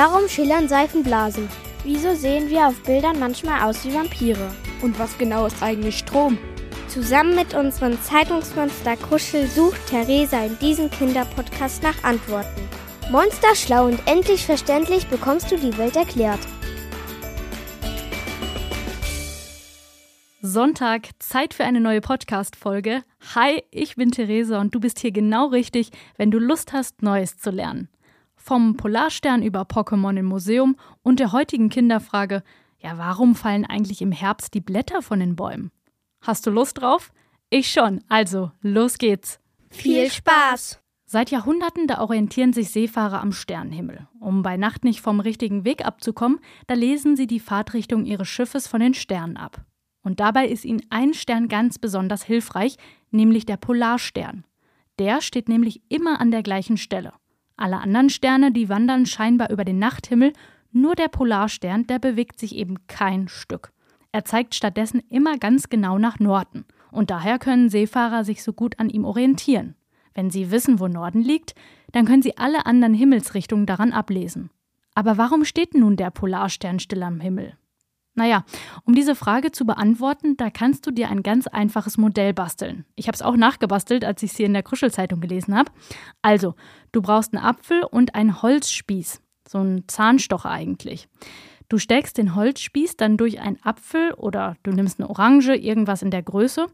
Warum schillern Seifenblasen? Wieso sehen wir auf Bildern manchmal aus wie Vampire? Und was genau ist eigentlich Strom? Zusammen mit unserem Zeitungsmonster Kuschel sucht Theresa in diesem Kinderpodcast nach Antworten. Monster schlau und endlich verständlich bekommst du die Welt erklärt. Sonntag, Zeit für eine neue Podcast-Folge. Hi, ich bin Theresa und du bist hier genau richtig, wenn du Lust hast, Neues zu lernen. Vom Polarstern über Pokémon im Museum und der heutigen Kinderfrage, ja, warum fallen eigentlich im Herbst die Blätter von den Bäumen? Hast du Lust drauf? Ich schon, also los geht's. Viel Spaß! Seit Jahrhunderten, da orientieren sich Seefahrer am Sternenhimmel. Um bei Nacht nicht vom richtigen Weg abzukommen, da lesen sie die Fahrtrichtung ihres Schiffes von den Sternen ab. Und dabei ist ihnen ein Stern ganz besonders hilfreich, nämlich der Polarstern. Der steht nämlich immer an der gleichen Stelle. Alle anderen Sterne, die wandern scheinbar über den Nachthimmel, nur der Polarstern, der bewegt sich eben kein Stück. Er zeigt stattdessen immer ganz genau nach Norden. Und daher können Seefahrer sich so gut an ihm orientieren. Wenn sie wissen, wo Norden liegt, dann können sie alle anderen Himmelsrichtungen daran ablesen. Aber warum steht nun der Polarstern still am Himmel? Naja, um diese Frage zu beantworten, da kannst du dir ein ganz einfaches Modell basteln. Ich habe es auch nachgebastelt, als ich es hier in der Kruschelzeitung gelesen habe. Also, du brauchst einen Apfel und einen Holzspieß, so einen Zahnstocher eigentlich. Du steckst den Holzspieß dann durch einen Apfel oder du nimmst eine Orange, irgendwas in der Größe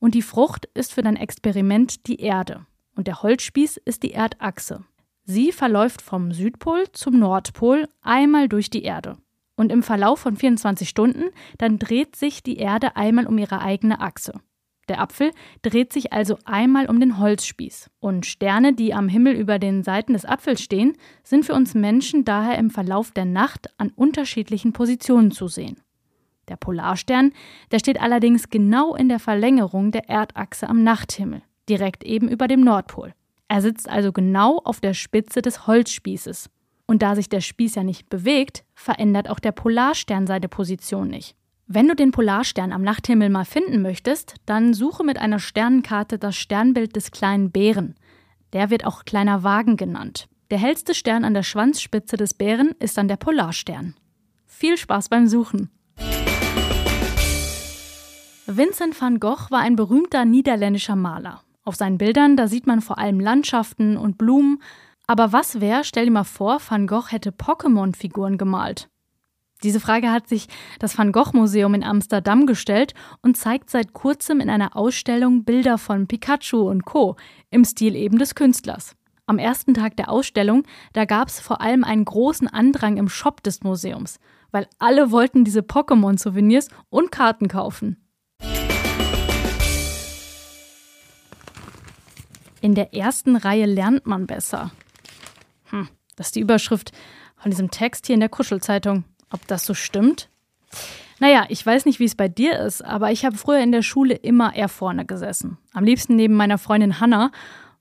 und die Frucht ist für dein Experiment die Erde und der Holzspieß ist die Erdachse. Sie verläuft vom Südpol zum Nordpol einmal durch die Erde. Und im Verlauf von 24 Stunden, dann dreht sich die Erde einmal um ihre eigene Achse. Der Apfel dreht sich also einmal um den Holzspieß. Und Sterne, die am Himmel über den Seiten des Apfels stehen, sind für uns Menschen daher im Verlauf der Nacht an unterschiedlichen Positionen zu sehen. Der Polarstern, der steht allerdings genau in der Verlängerung der Erdachse am Nachthimmel, direkt eben über dem Nordpol. Er sitzt also genau auf der Spitze des Holzspießes. Und da sich der Spieß ja nicht bewegt, verändert auch der Polarstern seine Position nicht. Wenn du den Polarstern am Nachthimmel mal finden möchtest, dann suche mit einer Sternenkarte das Sternbild des kleinen Bären. Der wird auch kleiner Wagen genannt. Der hellste Stern an der Schwanzspitze des Bären ist dann der Polarstern. Viel Spaß beim Suchen! Vincent van Gogh war ein berühmter niederländischer Maler. Auf seinen Bildern, da sieht man vor allem Landschaften und Blumen, aber was wäre, stell dir mal vor, Van Gogh hätte Pokémon-Figuren gemalt? Diese Frage hat sich das Van Gogh Museum in Amsterdam gestellt und zeigt seit kurzem in einer Ausstellung Bilder von Pikachu und Co. im Stil eben des Künstlers. Am ersten Tag der Ausstellung, da gab es vor allem einen großen Andrang im Shop des Museums, weil alle wollten diese Pokémon-Souvenirs und Karten kaufen. In der ersten Reihe lernt man besser. Hm, das ist die Überschrift von diesem Text hier in der Kuschelzeitung. Ob das so stimmt? Naja, ich weiß nicht, wie es bei dir ist, aber ich habe früher in der Schule immer eher vorne gesessen. Am liebsten neben meiner Freundin Hanna.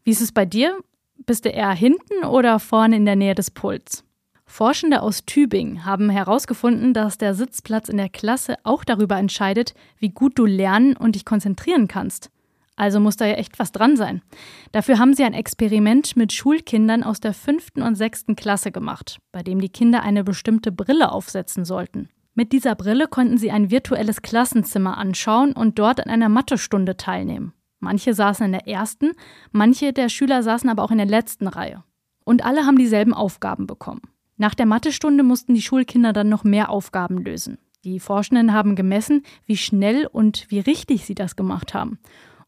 Wie ist es bei dir? Bist du eher hinten oder vorne in der Nähe des Puls? Forschende aus Tübingen haben herausgefunden, dass der Sitzplatz in der Klasse auch darüber entscheidet, wie gut du lernen und dich konzentrieren kannst. Also muss da ja echt was dran sein. Dafür haben sie ein Experiment mit Schulkindern aus der fünften und sechsten Klasse gemacht, bei dem die Kinder eine bestimmte Brille aufsetzen sollten. Mit dieser Brille konnten sie ein virtuelles Klassenzimmer anschauen und dort an einer Mathestunde teilnehmen. Manche saßen in der ersten, manche der Schüler saßen aber auch in der letzten Reihe. Und alle haben dieselben Aufgaben bekommen. Nach der Mathestunde mussten die Schulkinder dann noch mehr Aufgaben lösen. Die Forschenden haben gemessen, wie schnell und wie richtig sie das gemacht haben.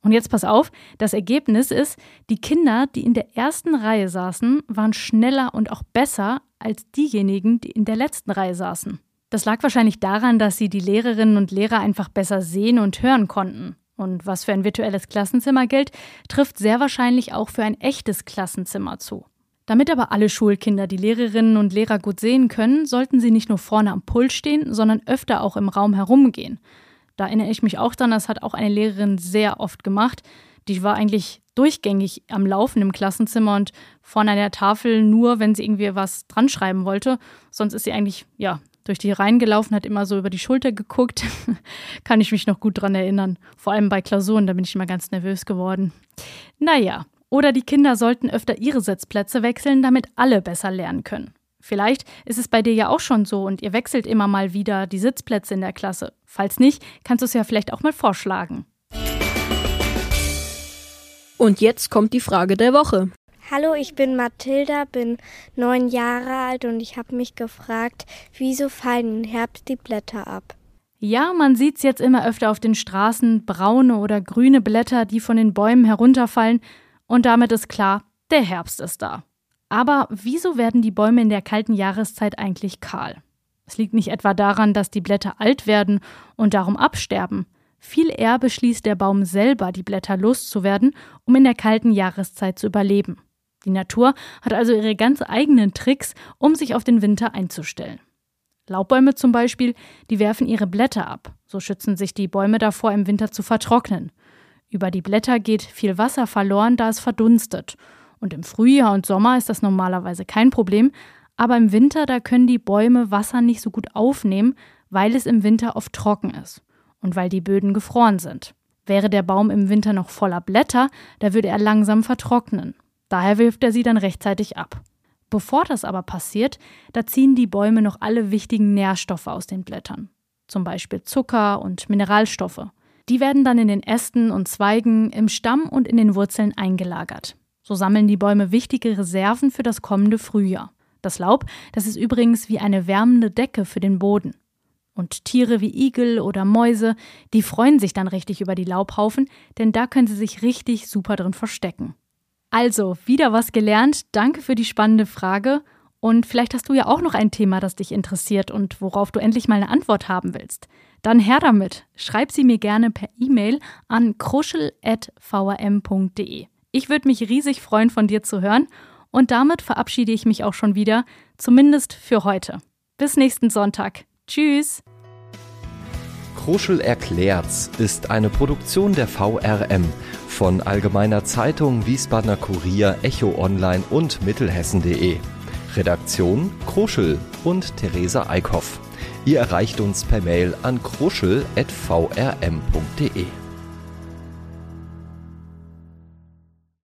Und jetzt pass auf, das Ergebnis ist, die Kinder, die in der ersten Reihe saßen, waren schneller und auch besser als diejenigen, die in der letzten Reihe saßen. Das lag wahrscheinlich daran, dass sie die Lehrerinnen und Lehrer einfach besser sehen und hören konnten. Und was für ein virtuelles Klassenzimmer gilt, trifft sehr wahrscheinlich auch für ein echtes Klassenzimmer zu. Damit aber alle Schulkinder die Lehrerinnen und Lehrer gut sehen können, sollten sie nicht nur vorne am Pult stehen, sondern öfter auch im Raum herumgehen. Da erinnere ich mich auch dran, das hat auch eine Lehrerin sehr oft gemacht. Die war eigentlich durchgängig am Laufen im Klassenzimmer und vorne an der Tafel nur, wenn sie irgendwie was dran schreiben wollte. Sonst ist sie eigentlich, ja, durch die Reihen gelaufen, hat immer so über die Schulter geguckt. Kann ich mich noch gut dran erinnern. Vor allem bei Klausuren, da bin ich immer ganz nervös geworden. Naja, oder die Kinder sollten öfter ihre Sitzplätze wechseln, damit alle besser lernen können. Vielleicht ist es bei dir ja auch schon so und ihr wechselt immer mal wieder die Sitzplätze in der Klasse. Falls nicht, kannst du es ja vielleicht auch mal vorschlagen. Und jetzt kommt die Frage der Woche. Hallo, ich bin Mathilda, bin neun Jahre alt und ich habe mich gefragt, wieso fallen im Herbst die Blätter ab? Ja, man sieht es jetzt immer öfter auf den Straßen, braune oder grüne Blätter, die von den Bäumen herunterfallen, und damit ist klar, der Herbst ist da. Aber wieso werden die Bäume in der kalten Jahreszeit eigentlich kahl? Es liegt nicht etwa daran, dass die Blätter alt werden und darum absterben. Viel eher beschließt der Baum selber, die Blätter loszuwerden, um in der kalten Jahreszeit zu überleben. Die Natur hat also ihre ganz eigenen Tricks, um sich auf den Winter einzustellen. Laubbäume zum Beispiel, die werfen ihre Blätter ab. So schützen sich die Bäume davor, im Winter zu vertrocknen. Über die Blätter geht viel Wasser verloren, da es verdunstet. Und im Frühjahr und Sommer ist das normalerweise kein Problem, aber im Winter, da können die Bäume Wasser nicht so gut aufnehmen, weil es im Winter oft trocken ist und weil die Böden gefroren sind. Wäre der Baum im Winter noch voller Blätter, da würde er langsam vertrocknen. Daher wirft er sie dann rechtzeitig ab. Bevor das aber passiert, da ziehen die Bäume noch alle wichtigen Nährstoffe aus den Blättern. Zum Beispiel Zucker und Mineralstoffe. Die werden dann in den Ästen und Zweigen, im Stamm und in den Wurzeln eingelagert. So sammeln die Bäume wichtige Reserven für das kommende Frühjahr. Das Laub, das ist übrigens wie eine wärmende Decke für den Boden. Und Tiere wie Igel oder Mäuse, die freuen sich dann richtig über die Laubhaufen, denn da können sie sich richtig super drin verstecken. Also, wieder was gelernt. Danke für die spannende Frage. Und vielleicht hast du ja auch noch ein Thema, das dich interessiert und worauf du endlich mal eine Antwort haben willst. Dann her damit. Schreib sie mir gerne per E-Mail an kruschel.vrm.de. Ich würde mich riesig freuen, von dir zu hören. Und damit verabschiede ich mich auch schon wieder, zumindest für heute. Bis nächsten Sonntag. Tschüss. Kruschel erklärt's ist eine Produktion der VRM von Allgemeiner Zeitung, Wiesbadener Kurier, Echo Online und Mittelhessen.de. Redaktion Kruschel und Theresa Eickhoff. Ihr erreicht uns per Mail an kruschel.vrm.de.